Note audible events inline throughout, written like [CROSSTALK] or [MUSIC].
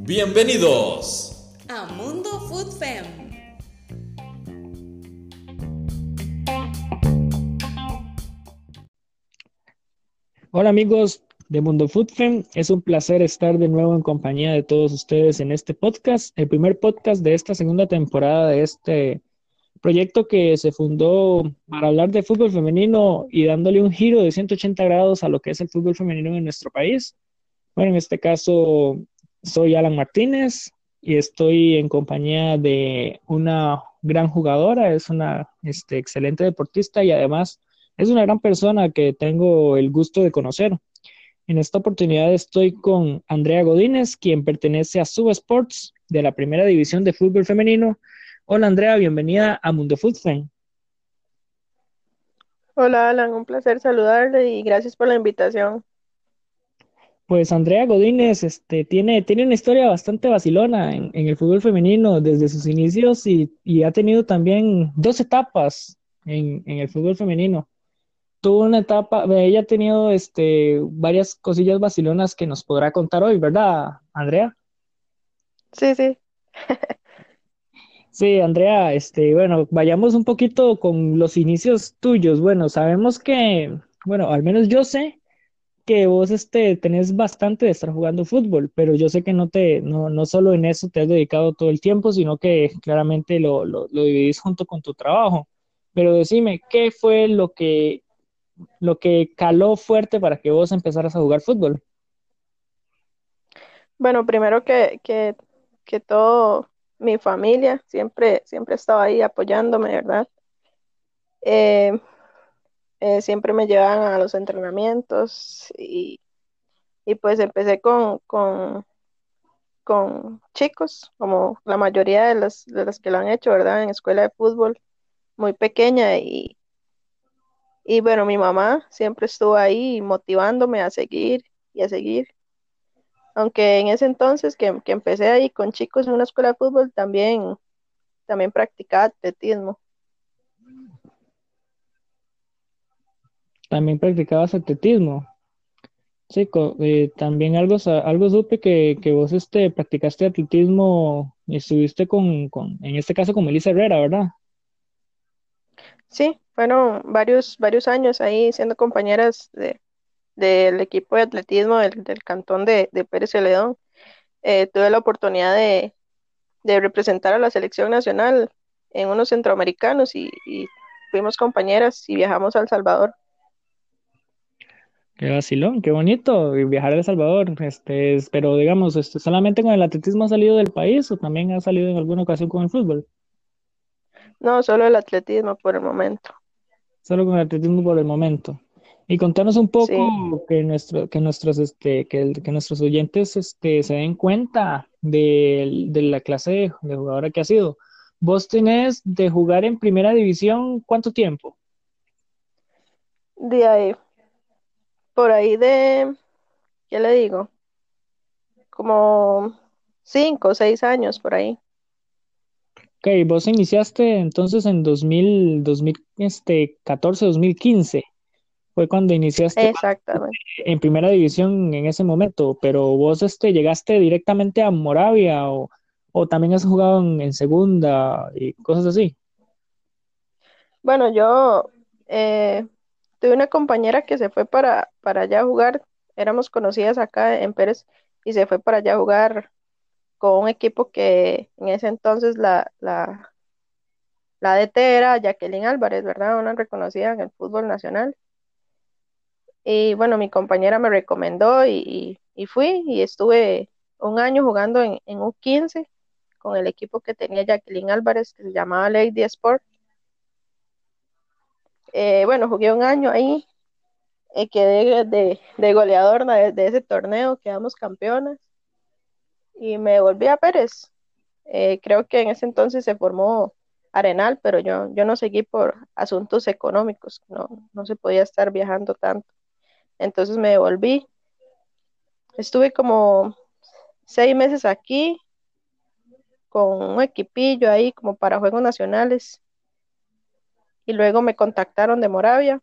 Bienvenidos a Mundo Food Fem. Hola amigos de Mundo Food Fem, es un placer estar de nuevo en compañía de todos ustedes en este podcast, el primer podcast de esta segunda temporada de este proyecto que se fundó para hablar de fútbol femenino y dándole un giro de 180 grados a lo que es el fútbol femenino en nuestro país. Bueno, en este caso soy Alan Martínez y estoy en compañía de una gran jugadora, es una este, excelente deportista y además es una gran persona que tengo el gusto de conocer. En esta oportunidad estoy con Andrea Godínez, quien pertenece a Sub Sports de la primera división de fútbol femenino. Hola Andrea, bienvenida a Mundo Fútbol. Hola Alan, un placer saludarle y gracias por la invitación. Pues Andrea Godínez este, tiene, tiene una historia bastante vacilona en, el fútbol femenino desde sus inicios y, ha tenido también dos etapas en, el fútbol femenino. Tuvo una etapa, ella ha tenido este, varias cosillas vacilonas que nos podrá contar hoy, ¿verdad, Andrea? Sí, sí. [LAUGHS] sí, Andrea, este, bueno, vayamos un poquito con los inicios tuyos. Bueno, sabemos que, bueno, al menos yo sé que vos este, tenés bastante de estar jugando fútbol, pero yo sé que no te, no, no solo en eso te has dedicado todo el tiempo, sino que claramente lo, lo, lo dividís junto con tu trabajo. Pero decime, ¿qué fue lo que, lo que caló fuerte para que vos empezaras a jugar fútbol? Bueno, primero que, que, que todo mi familia siempre, siempre estaba ahí apoyándome, ¿verdad? Eh, eh, siempre me llevaban a los entrenamientos y, pues empecé con, con, chicos, como la mayoría de las, de que lo han hecho, ¿verdad? En escuela de fútbol, muy pequeña y, y bueno, mi mamá siempre estuvo ahí motivándome a seguir y a seguir. Aunque en ese entonces que, que empecé ahí con chicos en una escuela de fútbol, también, también practicaba atletismo. También practicabas atletismo. Sí, eh, también algo, algo supe que, que, vos este, practicaste atletismo y estuviste con, con, en este caso con Melissa Herrera, ¿verdad? Sí, fueron varios, varios años ahí siendo compañeras de, del equipo de atletismo del, cantón de, Pérez Celedón. Eh, tuve la oportunidad de, de, representar a la selección nacional en unos centroamericanos y, y fuimos compañeras y viajamos a El Salvador. Qué vacilón, qué bonito viajar a El Salvador. Este, pero digamos, este, ¿solamente con el atletismo ha salido del país o también ha salido en alguna ocasión con el fútbol? No, solo el atletismo por el momento. Solo con el atletismo por el momento. Y contanos un poco que nuestro, que nuestros, este, que, que nuestros oyentes este, se den cuenta de, de la clase de, de jugadora que ha sido. ¿Vos tenés de jugar en primera división cuánto tiempo? De ahí por ahí de, ¿qué le digo? Como cinco o seis años por ahí. Ok, vos iniciaste entonces en 2000, 2014, 2015. Fue cuando iniciaste Exactamente. en primera división en ese momento, pero vos este, llegaste directamente a Moravia o, también has jugado en, segunda y cosas así. Bueno, yo eh, tuve una compañera que se fue para, para allá a jugar, éramos conocidas acá en Pérez, y se fue para allá a jugar con un equipo que en ese entonces la, la, la DT era Jacqueline Álvarez, ¿verdad? Una reconocida en el fútbol nacional. Y bueno, mi compañera me recomendó y, fui y estuve un año jugando en, en U15 con el equipo que tenía Jacqueline Álvarez, que se llamaba Lady Sport. Eh, bueno, jugué un año ahí, eh, quedé de, de goleador de, ese torneo, quedamos campeonas y me volví a Pérez. Eh, creo que en ese entonces se formó Arenal, pero yo, no seguí por asuntos económicos, no se podía estar viajando tanto. Entonces me devolví. Estuve como seis meses aquí con un equipillo ahí como para Juegos Nacionales y luego me contactaron de Moravia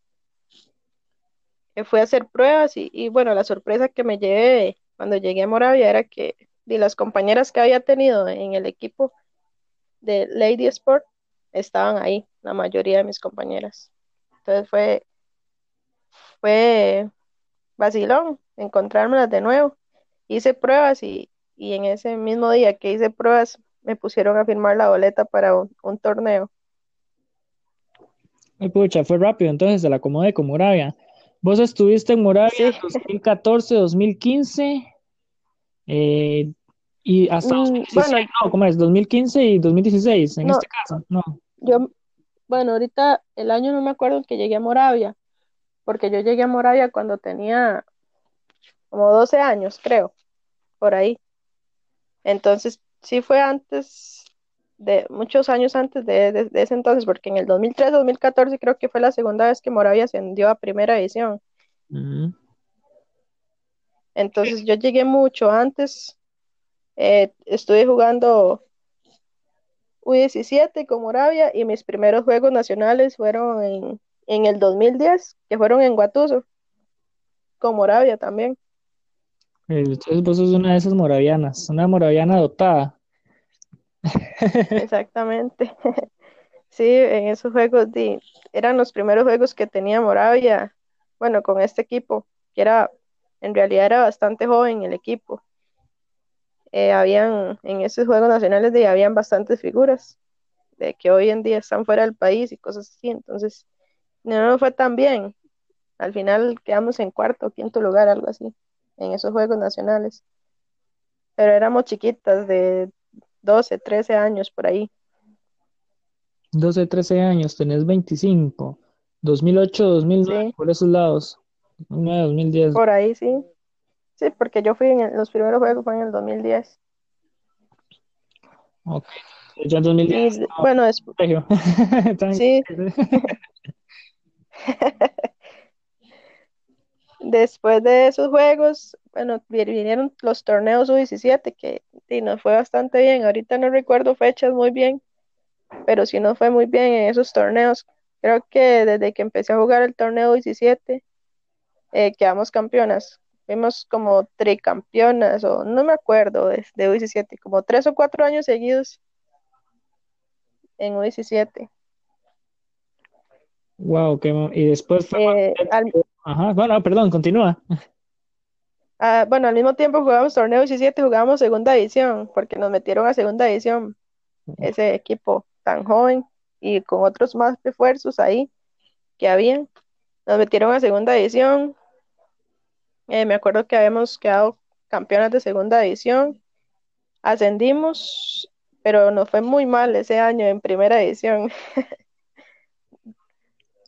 fui a hacer pruebas y, bueno, la sorpresa que me llevé cuando llegué a Moravia era que de las compañeras que había tenido en el equipo de Lady Sport estaban ahí, la mayoría de mis compañeras. Entonces fue, fue vacilón encontrármelas de nuevo. Hice pruebas y, y en ese mismo día que hice pruebas me pusieron a firmar la boleta para un, un torneo. Ay, pucha, fue rápido, entonces se la acomodé con Moravia. Vos estuviste en Moravia Sí. 2014, 2015 eh, y hasta Mm, 2016, bueno, no, ¿cómo es? 2015 y 2016 en no, este caso, no. yo, bueno, ahorita el año no me acuerdo en que llegué a Moravia, porque yo llegué a Moravia cuando tenía como 12 años, creo, por ahí. Entonces, sí fue antes de, muchos años antes de, de- de ese entonces, porque en el 2003-2014 creo que fue la segunda vez que Moravia ascendió a primera división. Mm. Entonces, yo llegué mucho antes, eh, estuve jugando U17 con Moravia y mis primeros juegos nacionales fueron en, en el 2010, que fueron en Guatuso, con Moravia también. Eh, Entonces vos sos una de esas moravianas, una moraviana dotada. [LAUGHS] Exactamente. [LAUGHS] Sí, en esos juegos di- eran los primeros juegos que tenía Moravia, bueno, con este equipo, que era, en realidad era bastante joven el equipo. Eh, habían, en esos juegos nacionales de, habían bastantes figuras de que hoy en día están fuera del país y cosas así, entonces no nos fue tan bien. Al final quedamos en cuarto o quinto lugar, algo así, en esos juegos nacionales. Pero éramos chiquitas, de 12, 13 años por ahí. 12, 13 años, tenés 25. 2008, 2009, Sí, por esos lados. 2009, 2010. por ahí sí. Sí, porque yo fui en el- los primeros juegos, fue en el 2010. Ok. Ya en 2010 Y bueno, des- en el colegio. [LAUGHS] Estaba en sí. [LAUGHS] [LAUGHS] después de esos juegos, bueno, vi- vinieron los torneos U17 que sí, nos fue bastante bien. Ahorita no recuerdo fechas muy bien, pero sí nos fue muy bien en esos torneos. Creo que desde que empecé a jugar el torneo U17, eh, quedamos campeonas. Fuimos como tricampeonas, o no me acuerdo de, de U17, como tres o cuatro años seguidos en U17. Wow, qué y después fue Eh, al, Ajá, bueno, perdón, continúa. ah, bueno, al mismo tiempo jugábamos torneo 17, jugábamos segunda división, porque nos metieron a segunda división ese equipo tan joven y con otros más refuerzos ahí que habían. Nos metieron a segunda división. Eh, me acuerdo que habíamos quedado campeonas de segunda división. Ascendimos, pero nos fue muy mal ese año en primera división. [LAUGHS]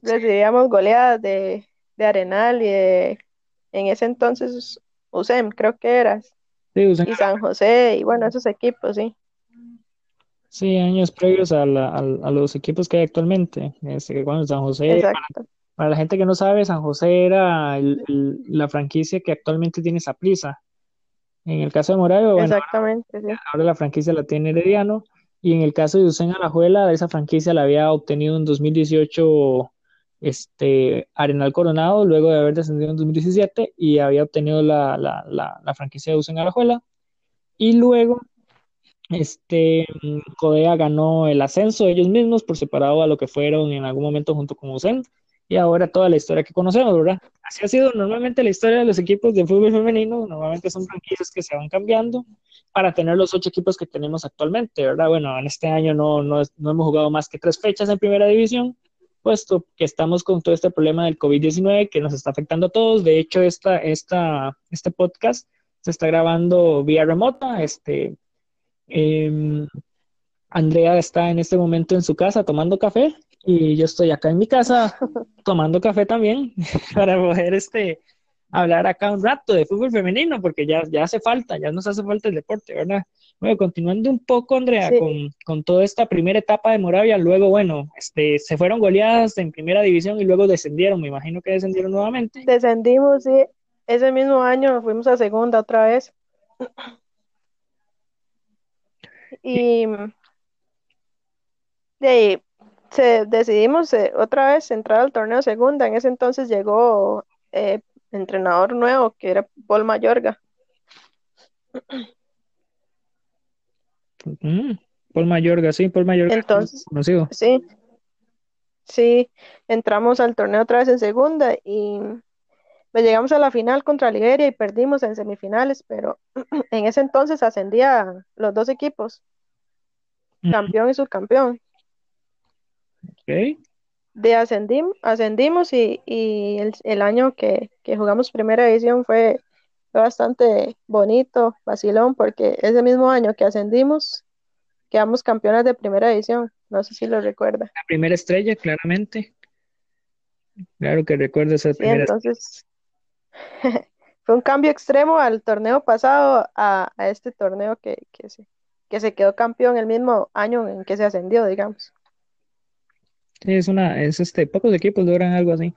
Recibíamos goleadas de, de Arenal y de, en ese entonces, USEM, creo que era, Sí, usan- y San José, y bueno, esos equipos, sí. sí, años previos a, la- al- a los equipos que hay actualmente. Este, bueno, San José, para la gente que no sabe, San José era el- el- la franquicia que actualmente tiene Saprissa. En el caso de Moravia, bueno, exactamente, sí. ahora la franquicia la tiene Herediano. Y en el caso de Usain Alajuela, esa franquicia la había obtenido en 2018 este, Arenal Coronado, luego de haber descendido en 2017, y había obtenido la, la, la, la franquicia de Usain Alajuela. Y luego, este, Codea ganó el ascenso ellos mismos por separado a lo que fueron en algún momento junto con Usain. Y ahora toda la historia que conocemos, ¿verdad? Así ha sido normalmente la historia de los equipos de fútbol femenino. Normalmente son franquicias que se van cambiando para tener los ocho equipos que tenemos actualmente, ¿verdad? Bueno, en este año no, no, no hemos jugado más que tres fechas en primera división, puesto que estamos con todo este problema del COVID-19 que nos está afectando a todos. De hecho, esta, esta, este podcast se está grabando vía remota. Este, em, Andrea está en este momento en su casa tomando café y yo estoy acá en mi casa [LAUGHS] tomando café también [LAUGHS] para poder este, hablar acá un rato de fútbol femenino porque ya, ya hace falta, ya nos hace falta el deporte, ¿verdad? Bueno, continuando un poco, Andrea, Sí. con, con toda esta primera etapa de Moravia, luego, bueno, este, se fueron goleadas en primera división y luego descendieron, me imagino que descendieron nuevamente. Descendimos, sí. Ese mismo año nos fuimos a segunda otra vez. Y de ahí se, decidimos eh, otra vez entrar al torneo segunda. En ese entonces llegó eh, entrenador nuevo, que era Paul Mayorga. Mm, Paul Mayorga, sí, Paul Mayorga. Entonces, conocido. sí, sí, entramos al torneo otra vez en segunda y pues, llegamos a la final contra Liberia y perdimos en semifinales, pero [CLEARS THROAT] en ese entonces ascendían los dos equipos, campeón y subcampeón. ok. De ascendim- ascendimos y, y el, el año que, que jugamos primera división fue, fue bastante bonito, vacilón, porque ese mismo año que ascendimos, quedamos campeonas de primera división. No sé si lo recuerda. La primera estrella, claramente. Claro que recuerdo esa Sí, primera entonces [LAUGHS] fue un cambio extremo al torneo pasado a, a este torneo que, que se, que se quedó campeón el mismo año en que se ascendió, digamos. Sí, es una, es este, pocos equipos logran algo así.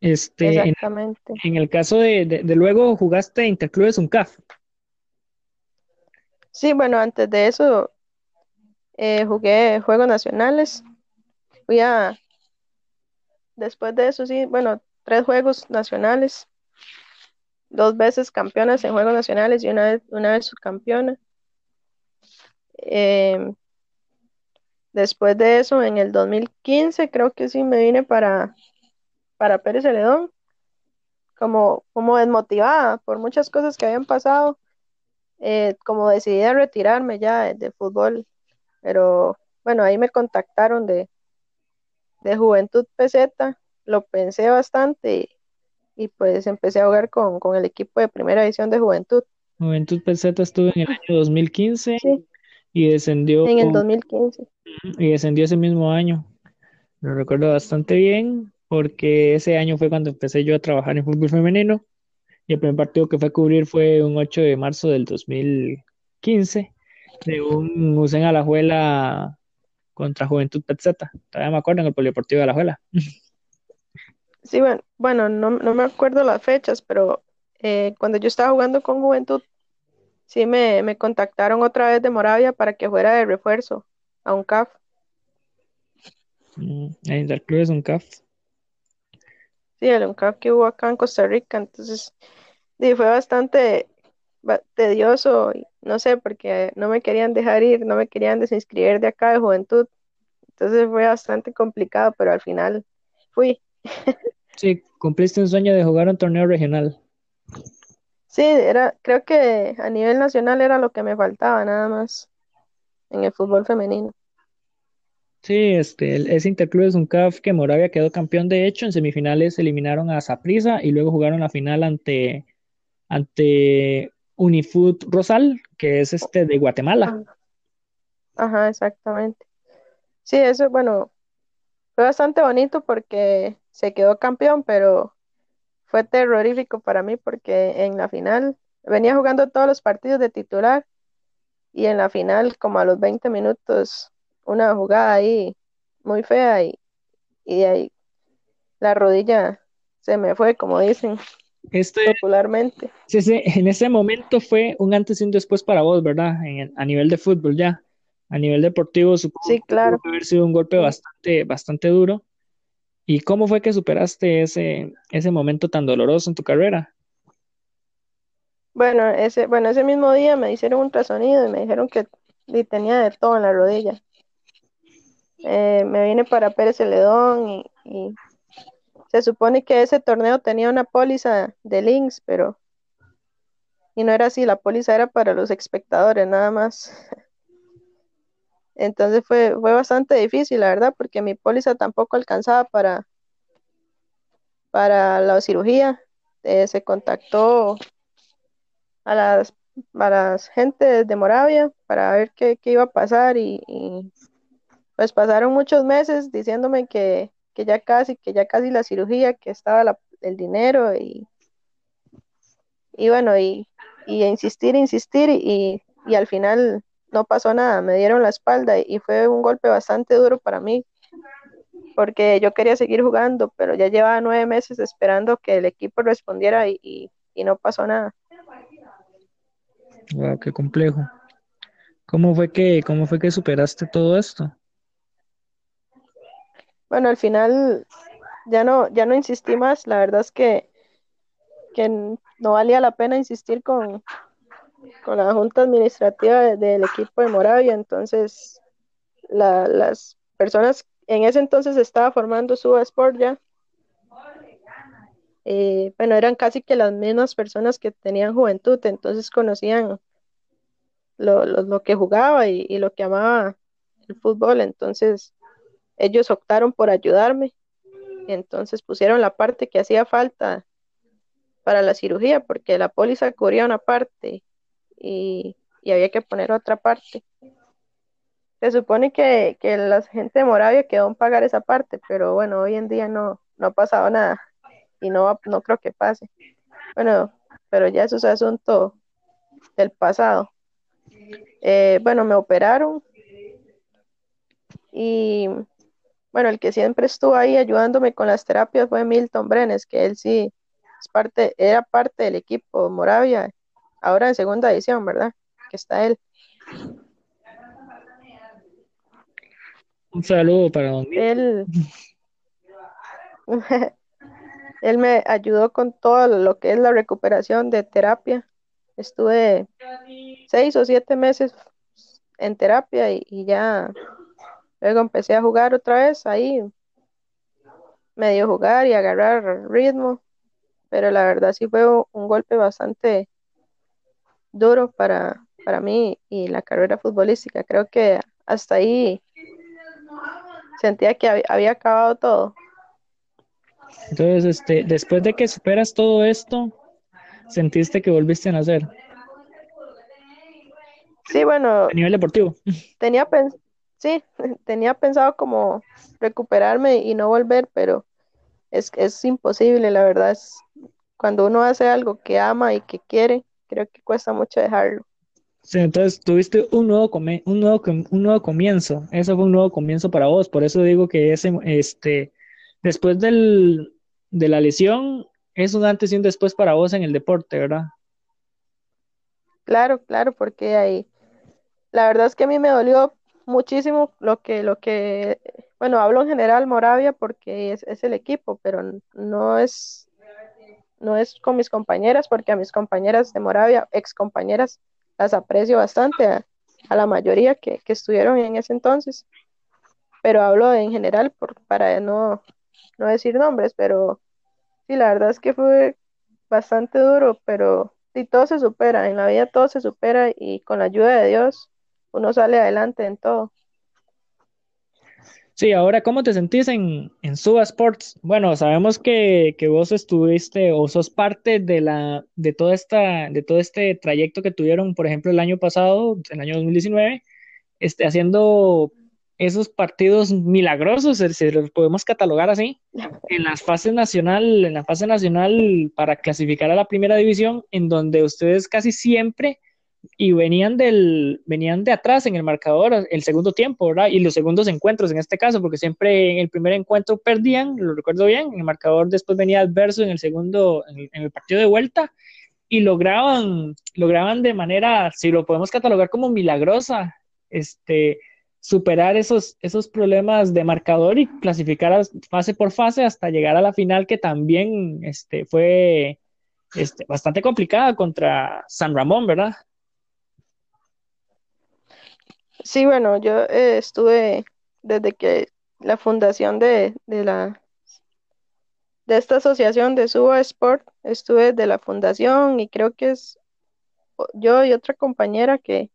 Este, en, Exactamente. en el caso de, de, de luego jugaste Interclubes UNCAF. Sí, bueno, antes de eso eh, jugué Juegos Nacionales. Fui a, después de eso, sí, bueno, tres Juegos Nacionales, dos veces campeonas en Juegos Nacionales y una vez, una vez subcampeona. Em, después de eso, en el 2015, creo que sí me vine para, para Pérez Celedón, como, como desmotivada por muchas cosas que habían pasado, eh, como decidí a retirarme ya de, fútbol, pero bueno, ahí me contactaron de, de Juventud PZ, lo pensé bastante y, y pues empecé a jugar con, con el equipo de primera división de Juventud. Juventud Peseta estuvo en el año 2015 Sí, y descendió, en el 2015. y descendió ese mismo año. Lo recuerdo bastante bien porque ese año fue cuando empecé yo a trabajar en fútbol femenino y el primer partido que fue a cubrir fue un 8 de marzo del 2015 de un Usain Alajuela contra Juventud Petzeta. Todavía me acuerdo en el Polideportivo de Alajuela. Sí, bueno, bueno, no, no me acuerdo las fechas, pero eh, cuando yo estaba jugando con Juventud, sí me, me contactaron otra vez de Moravia para que fuera de refuerzo a un CAF. Mm, En Interclubes UNCAF. Sí, el UNCAF que hubo acá en Costa Rica, entonces sí, fue bastante ba- tedioso, no sé, porque no me querían dejar ir, no me querían desinscribir de acá de Juventud, entonces fue bastante complicado, pero al final fui. Sí, cumpliste un sueño de jugar un torneo regional. Sí, era, creo que a nivel nacional era lo que me faltaba nada más en el fútbol femenino. Sí, este, el- ese Interclubes UNCAF que Moravia quedó campeón de hecho, en semifinales eliminaron a Saprissa y luego jugaron la final ante, ante Unifood Rosal, que es este de Guatemala. Ah, Ajá, exactamente. Sí, eso, bueno, fue bastante bonito porque se quedó campeón, pero fue terrorífico para mí porque en la final venía jugando todos los partidos de titular y en la final, como a los 20 minutos, una jugada ahí muy fea y, y de ahí la rodilla se me fue, como dicen Este, popularmente. en ese momento fue un antes y un después para vos, ¿verdad? En el- a nivel de fútbol ya. A nivel deportivo supongo Sí, claro. que haber sido un golpe bastante, bastante duro. ¿Y cómo fue que superaste ese, ese momento tan doloroso en tu carrera? Bueno, ese, bueno, ese mismo día me hicieron un ultrasonido y me dijeron que tenía de todo en la rodilla. Eh, me vine para Pérez Celedón y, y se supone que ese torneo tenía una póliza de links, pero y no era así, la póliza era para los espectadores nada más. Entonces fue, fue bastante difícil, la verdad, porque mi póliza tampoco alcanzaba para, para la cirugía. Eh, se contactó a las, a las gente de Moravia para ver qué, qué iba a pasar y, pues pasaron muchos meses diciéndome que, que ya casi, que ya casi la cirugía, que estaba el dinero y, y bueno, y, y insistir, insistir y, y al final no pasó nada, me dieron la espalda y fue un golpe bastante duro para mí porque yo quería seguir jugando, pero ya llevaba nueve meses esperando que el equipo respondiera y, y, y no pasó nada. Wow, qué complejo. ¿Cómo fue que, cómo fue que superaste todo esto? Bueno, al final ya no, ya no insistí más, la verdad es que, que no valía la pena insistir con, con la junta administrativa del equipo de Moravia, entonces las personas, en ese entonces estaba formando su Sport ya, eh, bueno, eran casi que las mismas personas que tenían juventud, entonces conocían lo, lo, que jugaba y, lo que amaba el fútbol, entonces ellos optaron por ayudarme, entonces pusieron la parte que hacía falta para la cirugía, porque la póliza cubría una parte y, y había que poner otra parte. Se supone que, que, la gente de Moravia quedó en pagar esa parte, pero bueno, hoy en día no, no ha pasado nada y no, no creo que pase. Bueno, pero ya eso es asunto del pasado. Eh, bueno, me operaron y bueno, el que siempre estuvo ahí ayudándome con las terapias fue Milton Brenes, que él sí es parte, era parte del equipo Moravia, ahora en segunda edición, ¿verdad? Que está él. Un saludo para don Él, [LAUGHS] él me ayudó con todo lo que es la recuperación de terapia. Estuve seis o siete meses en terapia y, ya luego empecé a jugar otra vez ahí, medio jugar y agarrar ritmo, pero la verdad sí fue un golpe bastante duro para, para mí y la carrera futbolística. Creo que hasta ahí sentía que había acabado todo. Entonces, este, después de que superas todo esto, ¿sentiste que volviste a nacer? Sí, bueno. A nivel deportivo. Tenía sí, [LAUGHS] tenía pensado como recuperarme y no volver, pero es, es imposible, la verdad. Es, cuando uno hace algo que ama y que quiere, creo que cuesta mucho dejarlo. Sí, entonces tuviste un nuevo, un, nuevo, un nuevo comienzo. Eso fue un nuevo comienzo para vos. Por eso digo que ese, este, después del, de la lesión, es un antes y un después para vos en el deporte, ¿verdad? Claro, claro, porque ahí, la verdad es que a mí me dolió muchísimo lo que, lo que, bueno, hablo en general Moravia porque es, es el equipo, pero no es, no es con mis compañeras, porque a mis compañeras de Moravia, ex compañeras, las aprecio bastante, a, la mayoría que, que, estuvieron en ese entonces, pero hablo en general por, para no, no decir nombres, pero sí, la verdad es que fue bastante duro, pero sí, todo se supera, en la vida todo se supera y con la ayuda de Dios uno sale adelante en todo. Sí, ahora, ¿cómo te sentís en, en Suba Sports? Bueno, sabemos que, que, vos estuviste o sos parte de la de toda esta de todo este trayecto que tuvieron, por ejemplo, el año pasado, el año 2019, este, haciendo esos partidos milagrosos, si los podemos catalogar así, en las fases nacional, en la fase nacional para clasificar a la primera división, en donde ustedes casi siempre y venían del venían de atrás en el marcador el segundo tiempo, ¿verdad? Y los segundos encuentros en este caso, porque siempre en el primer encuentro perdían, lo recuerdo bien, el marcador después venía adverso en el segundo en el, partido de vuelta y lograban lograban de manera, si lo podemos catalogar como milagrosa, este superar esos, esos problemas de marcador y clasificar fase por fase hasta llegar a la final que también este, fue este, bastante complicada contra San Ramón, ¿verdad? Sí, bueno, yo eh, estuve desde que la fundación de, de, la de esta asociación de Suba Sport, estuve de la fundación y creo que es yo y otra compañera que,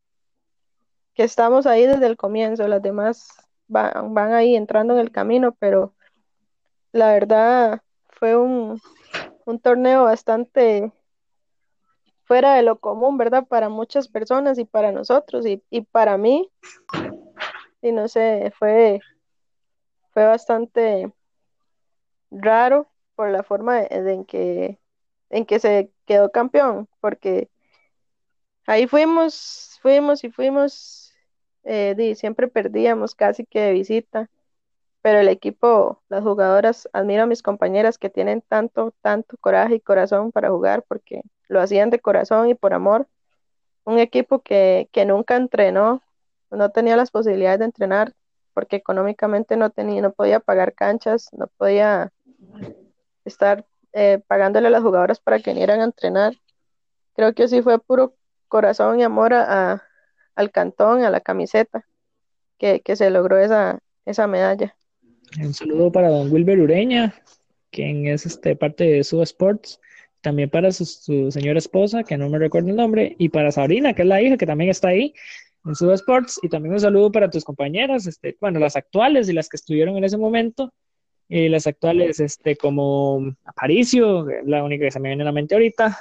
que estamos ahí desde el comienzo, las demás van, van ahí entrando en el camino, pero la verdad fue un, un torneo bastante fuera de lo común, ¿verdad? Para muchas personas y para nosotros y, y para mí, y no sé, fue, fue bastante raro por la forma en, que, en que se quedó campeón, porque ahí fuimos, fuimos y fuimos eh, siempre perdíamos casi que de visita, pero el equipo, las jugadoras, admiro a mis compañeras que tienen tanto, tanto coraje y corazón para jugar porque lo hacían de corazón y por amor. Un equipo que, que nunca entrenó, no tenía las posibilidades de entrenar porque económicamente no tenía, no podía pagar canchas, no podía estar eh, pagándole a las jugadoras para que vinieran a entrenar. Creo que sí fue puro corazón y amor a, al cantón, a la camiseta, que, se logró esa, esa medalla. Un saludo para don Wilber Ureña, quien es este, parte de su Sports, también para su, señora esposa, que no me recuerdo el nombre, y para Sabrina, que es la hija, que también está ahí en su Sports, y también un saludo para tus compañeras, este, bueno, las actuales y las que estuvieron en ese momento, y las actuales, este, como Aparicio, la única que se me viene a la mente ahorita,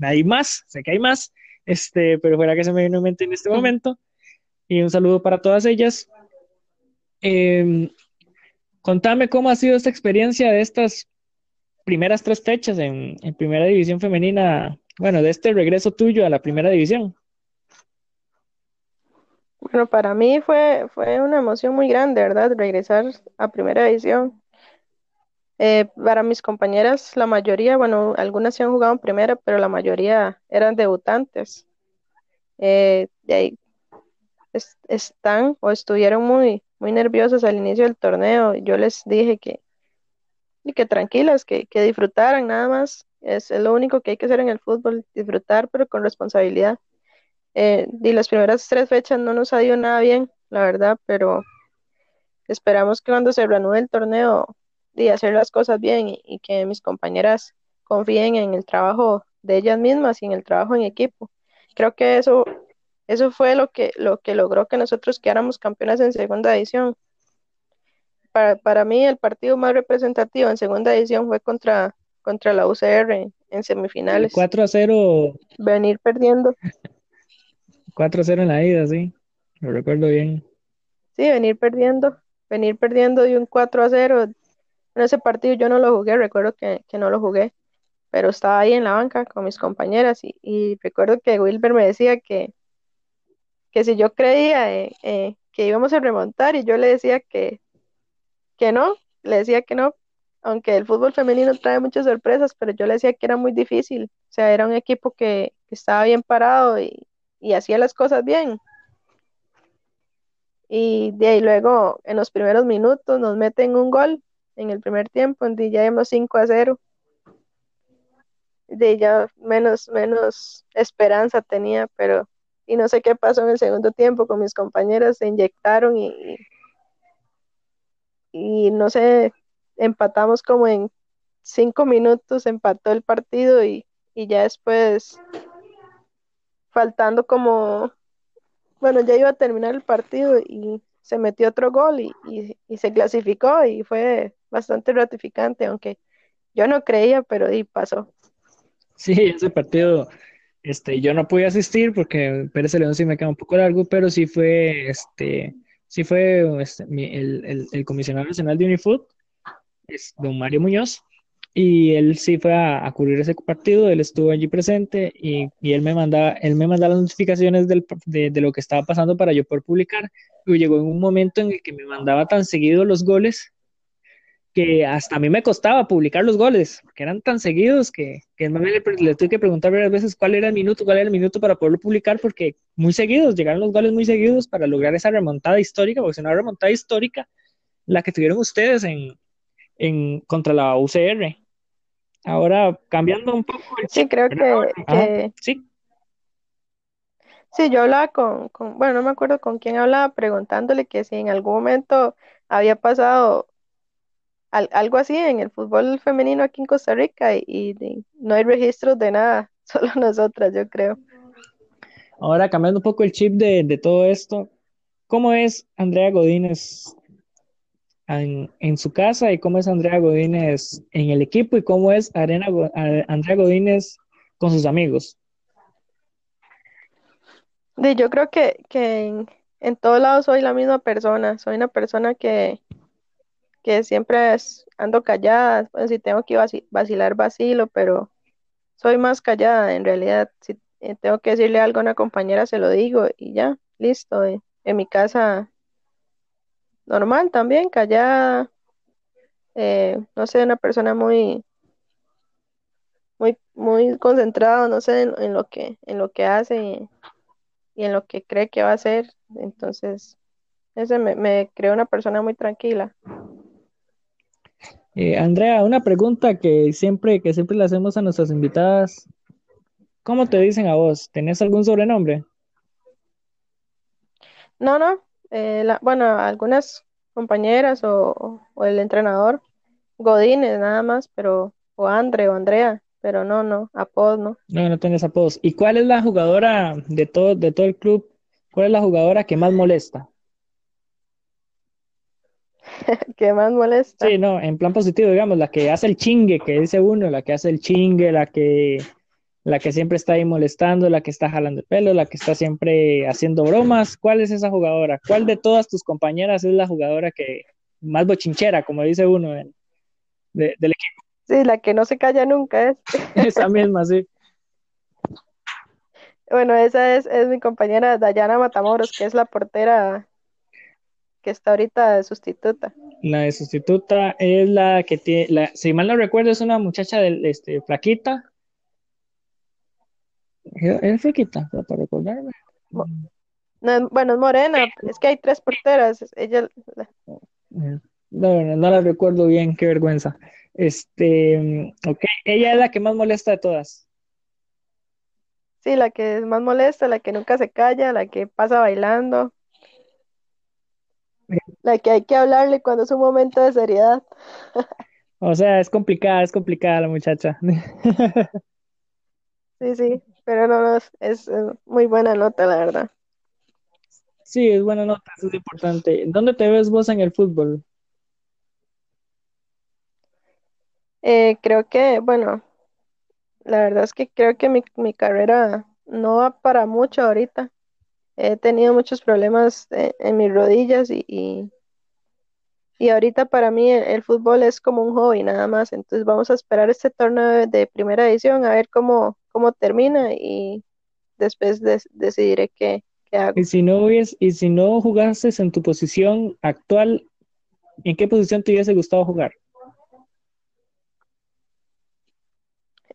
hay más, sé que hay más, este, pero fuera que se me viene a la mente en este momento, y un saludo para todas ellas. Em, contame cómo ha sido esta experiencia de estas primeras tres fechas en, Primera División Femenina, bueno, de este regreso tuyo a la Primera División. Bueno, para mí fue, fue una emoción muy grande, ¿verdad? Regresar a Primera División. Eh, para mis compañeras, la mayoría, bueno, algunas se han jugado en primera, pero la mayoría eran debutantes. Eh, están o estuvieron muy, muy nerviosas al inicio del torneo. Yo les dije que, que tranquilas, que, que disfrutaran nada más. Es, lo único que hay que hacer en el fútbol, disfrutar, pero con responsabilidad. Eh, y las primeras tres fechas no nos ha ido nada bien, la verdad, pero esperamos que cuando se reanude el torneo de hacer las cosas bien y, que mis compañeras confíen en el trabajo de ellas mismas y en el trabajo en equipo. Creo que eso, eso fue lo que, lo que logró que nosotros quedáramos campeonas en segunda edición. Para, para mí el partido más representativo en segunda edición fue contra, contra la UCR en, semifinales. 4 a 0. Venir perdiendo. [LAUGHS] 4 a 0 en la ida, sí. Lo recuerdo bien. Sí, venir perdiendo. Venir perdiendo de un 4 a 0 en ese partido yo no lo jugué, recuerdo que, no lo jugué, pero estaba ahí en la banca con mis compañeras y, recuerdo que Wilber me decía que, que si yo creía eh, eh, que íbamos a remontar y yo le decía que, que no, le decía que no, aunque el fútbol femenino trae muchas sorpresas, pero yo le decía que era muy difícil, o sea, era un equipo que, estaba bien parado y, y hacía las cosas bien. Y de ahí luego, en los primeros minutos, nos meten un gol en el primer tiempo, donde ya íbamos 5 a 0. De ya menos, menos esperanza tenía, pero y no sé qué pasó en el segundo tiempo con mis compañeras, se inyectaron y, y no sé, empatamos como en cinco minutos, empató el partido y, y ya después, faltando como, bueno, ya iba a terminar el partido y se metió otro gol y, y se clasificó y fue bastante gratificante, aunque yo no creía, pero y pasó. Sí, ese partido, este, yo no pude asistir porque Pérez León sí me queda un poco largo, pero sí fue, este, sí fue este, el, el, comisionado nacional de Unifood, es don Mario Muñoz, y él sí fue a, cubrir ese partido, él estuvo allí presente y, y, él me mandaba, él me mandaba las notificaciones del, de, de, lo que estaba pasando para yo poder publicar, y llegó en un momento en el que me mandaba tan seguido los goles que hasta a mí me costaba publicar los goles, que eran tan seguidos que, que le, le, tuve que preguntar varias veces cuál era el minuto, cuál era el minuto para poderlo publicar, porque muy seguidos, llegaron los goles muy seguidos para lograr esa remontada histórica, porque es una remontada histórica la que tuvieron ustedes en, en contra la UCR. Ahora, cambiando un poco. sí, creo que, sí. Sí, yo hablaba con, con, bueno, no me acuerdo con quién hablaba, preguntándole que si en algún momento había pasado algo así en el fútbol femenino aquí en Costa Rica y, no hay registros de nada, [LAUGHS] solo nosotras, yo creo. Ahora, cambiando un poco el chip de, todo esto, ¿cómo es Andrea Godínez en, en, su casa y cómo es Andrea Godínez en el equipo y cómo es Arena, Andrea Godínez con sus amigos? yo creo que, que en, en todos lados soy la misma persona, soy una persona que, que siempre ando callada, pues, si tengo que vacilar, vacilo, pero soy más callada en realidad. Si eh, tengo que decirle algo a una compañera, se lo digo y ya, listo. En mi casa, normal también, callada. Eh, no sé, una persona muy, muy, muy concentrada, no sé, en, lo que, en lo que hace y, y, en lo que cree que va a hacer. Entonces, ese me, me creó una persona muy tranquila. Eh, Andrea, una pregunta que siempre, que siempre le hacemos a nuestras invitadas. ¿Cómo te dicen a vos? ¿Tenés algún sobrenombre? No, no. Eh, bueno, algunas compañeras o, el entrenador, Godínez nada más, pero, o Andre o Andrea, pero no, no, apodos no. No, no tenés apodos. ¿Y cuál es la jugadora de todo, de todo el club? ¿Cuál es la jugadora que más molesta? [LAUGHS] ¿Qué más molesta? Sí, no, en plan positivo, digamos, la que hace el chingue, que dice uno, la que hace el chingue, la que, la que siempre está ahí molestando, la que está jalando el pelo, la que está siempre haciendo bromas. ¿Cuál es esa jugadora? ¿Cuál de todas tus compañeras es la jugadora que más bochinchera, como dice uno, del equipo? Sí, la que no se calla nunca es. [LAUGHS] Esa misma, sí. Bueno, esa es, es mi compañera Dayana Matamoros, que es la portera que está ahorita de sustituta. La de sustituta es la que tiene, la, si mal no recuerdo, es una muchacha de, este, flaquita. ¿Es flaquita? Para recordarme. bueno, es morena, es que hay tres porteras. Ella. No, no, la recuerdo bien, qué vergüenza. Este, ok, ella es la que más molesta de todas. Sí, la que más molesta, la que nunca se calla, la que pasa bailando. La que hay que hablarle cuando es un momento de seriedad. O sea, es complicada, es complicada la muchacha. [LAUGHS] Sí, sí, pero no, no, es, muy buena nota, la verdad. Sí, es buena nota, eso es importante. ¿Dónde te ves vos en el fútbol? Eh, creo que, bueno, la verdad es que creo que mi, mi carrera no va para mucho ahorita he tenido muchos problemas en, mis rodillas y, y, ahorita para mí el, fútbol es como un hobby nada más. Entonces vamos a esperar este torneo de, primera edición a ver cómo, cómo termina y después decidiré qué, hago. Y si no y si no jugases en tu posición actual, ¿en qué posición te hubiese gustado jugar?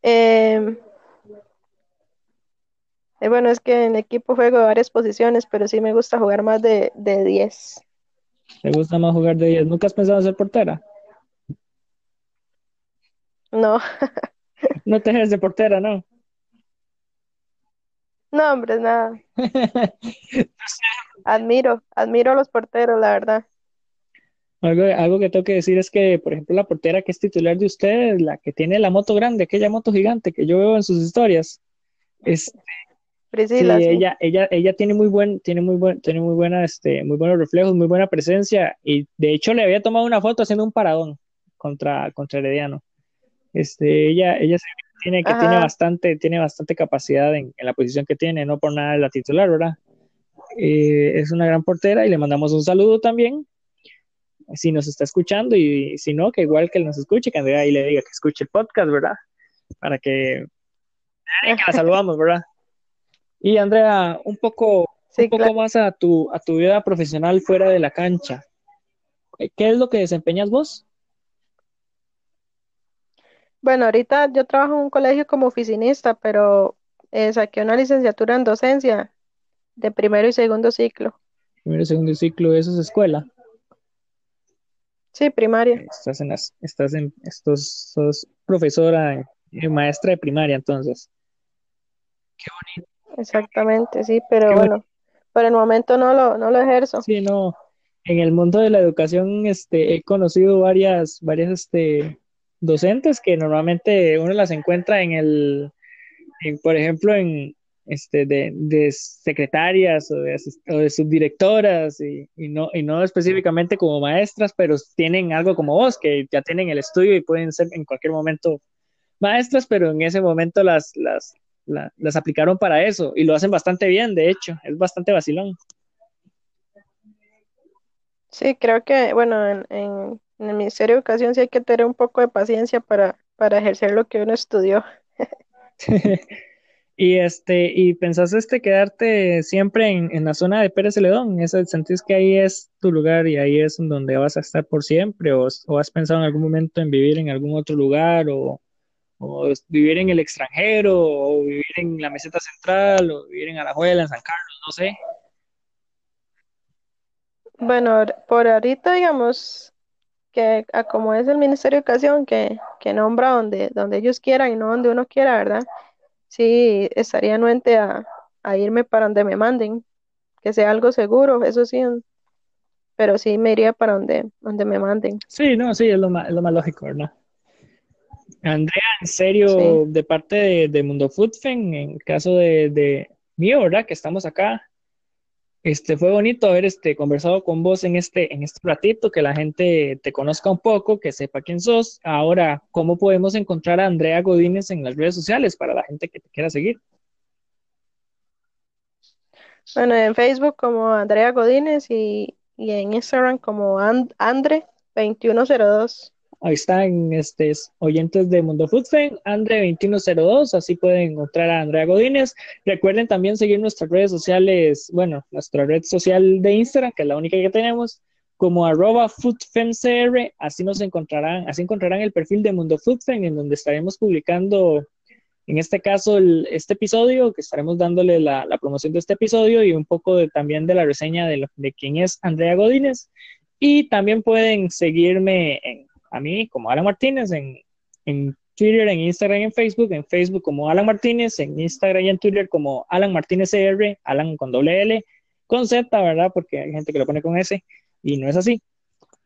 Eh, eh, bueno, es que en equipo juego varias posiciones, pero sí me gusta jugar más de, de 10. ¿Te gusta más jugar de 10? ¿Nunca has pensado en ser portera? No. [LAUGHS] no te eres de portera, ¿no? No, hombre, nada. [LAUGHS] admiro, admiro a los porteros, la verdad. Algo, algo que tengo que decir es que, por ejemplo, la portera que es titular de ustedes, la que tiene la moto grande, aquella moto gigante que yo veo en sus historias, este, sí, ella, ella, ella tiene muy buen, tiene muy buen, tiene muy buena, este, muy buenos reflejos, muy buena presencia, y de hecho le había tomado una foto haciendo un paradón contra, contra Herediano. Este, ella, ella tiene que tiene bastante, tiene bastante capacidad en, la posición que tiene, no por nada es la titular, ¿verdad? Eh, es una gran portera y le mandamos un saludo también. Si nos está escuchando y si no, que igual que nos escuche, que Andrea ahí le diga que escuche el podcast, ¿verdad? Para que, [LAUGHS] que la saludamos, ¿verdad? Y Andrea, un poco, un poco más a tu, a tu vida profesional fuera de la cancha. ¿Qué es lo que desempeñas vos? Bueno, ahorita yo trabajo en un colegio como oficinista, pero eh, saqué una licenciatura en docencia de primero y segundo ciclo. Primero y segundo ciclo, ¿eso es escuela? Sí, primaria. Estás en las, estás en, estos, sos profesora y maestra de primaria, entonces. Qué bonito. Exactamente, sí, pero bueno, por el momento no lo, no lo ejerzo. Sí, no. En el mundo de la educación este, he conocido varias, varias este, docentes que normalmente uno las encuentra en el, por ejemplo, en este, de, de secretarias o de, o de subdirectoras y, y, no, y no específicamente como maestras, pero tienen algo como vos, que ya tienen el estudio y pueden ser en cualquier momento maestras, pero en ese momento las, las, las aplicaron para eso y lo hacen bastante bien, de hecho, es bastante vacilón. Sí, creo que, bueno, en, en, el Ministerio de Educación sí hay que tener un poco de paciencia para, para ejercer lo que uno estudió. [LAUGHS] y este, y pensás este quedarte siempre en, en la zona de Pérez Celedón, ¿Eso, ¿sentís que ahí es tu lugar y ahí es donde vas a estar por siempre? ¿O, o has pensado en algún momento en vivir en algún otro lugar o, o vivir en el extranjero, o vivir en la meseta central, o vivir en Alajuela, en San Carlos, no sé. Bueno, por ahorita, digamos que a como es el Ministerio de Educación, que, que nombra donde, donde ellos quieran y no donde uno quiera, ¿verdad? Sí, estaría anuente a, a irme para donde me manden, que sea algo seguro, eso sí, pero sí me iría para donde, donde me manden. Sí, no, sí, es lo más, es lo más lógico, ¿verdad? Andrea, en serio, de parte de, Mundo Food en el caso de, de mío, ¿verdad? Que estamos acá, este, fue bonito haber este, conversado con vos en este, en este ratito, que la gente te conozca un poco, que sepa quién sos. Ahora, ¿cómo podemos encontrar a Andrea Godínez en las redes sociales para la gente que te quiera seguir? Bueno, en Facebook como Andrea Godínez y, en Instagram como Andre2102. Ahí están este, oyentes de Mundo Food Andre2102, así pueden encontrar a Andrea Godínez. Recuerden también seguir nuestras redes sociales, bueno, nuestra red social de Instagram, que es la única que tenemos, como arroba foodfemcr, así nos encontrarán, así encontrarán el perfil de Mundo Food en donde estaremos publicando, en este caso, este episodio, que estaremos dándole la, promoción de este episodio y un poco de, también de la reseña de, de quién es Andrea Godínez. Y también pueden seguirme en a mí como Alan Martínez en, en Twitter, en Instagram, en Facebook, en Facebook como Alan Martínez, en Instagram y en Twitter como Alan Martínez CR, Alan con doble L, con Z, ¿verdad? Porque hay gente que lo pone con S y no es así.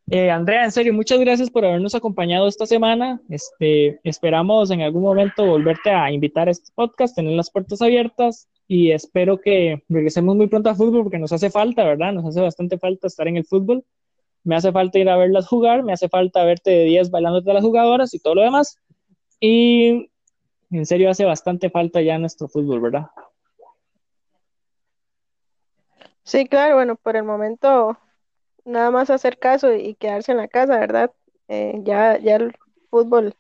Eh, Andrea, en serio, muchas gracias por habernos acompañado esta semana. Este, esperamos en algún momento volverte a invitar a este podcast, tener las puertas abiertas y espero que regresemos muy pronto a fútbol porque nos hace falta, ¿verdad? Nos hace bastante falta estar en el fútbol me hace falta ir a verlas jugar, me hace falta verte de 10 bailando de las jugadoras y todo lo demás. Y en serio hace bastante falta ya nuestro fútbol, ¿verdad? Sí, claro, bueno, por el momento nada más hacer caso y quedarse en la casa, ¿verdad? Eh, ya, ya el fútbol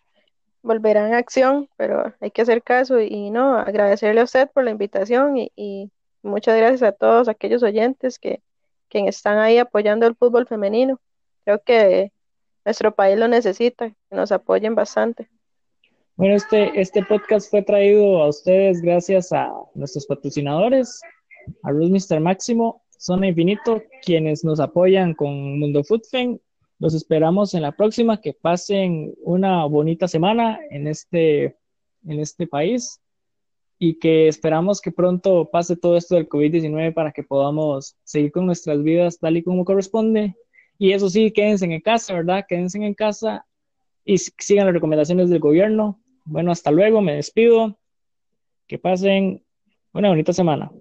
volverá en acción, pero hay que hacer caso y, no, agradecerle a usted por la invitación y muchas gracias a todos aquellos oyentes que, que están ahí apoyando el fútbol femenino. Creo que nuestro país lo necesita, que nos apoyen bastante. Bueno, este, este podcast fue traído a ustedes gracias a nuestros patrocinadores, a Ruth Mr. Máximo, Zona Infinito, quienes nos apoyan con Mundo Food Los esperamos en la próxima, que pasen una bonita semana en este, en este país y que esperamos que pronto pase todo esto del COVID-19 para que podamos seguir con nuestras vidas tal y como corresponde. Y eso sí, quédense en casa, ¿verdad? Quédense en casa y sigan las recomendaciones del gobierno. Bueno, hasta luego, me despido. Que pasen una bonita semana.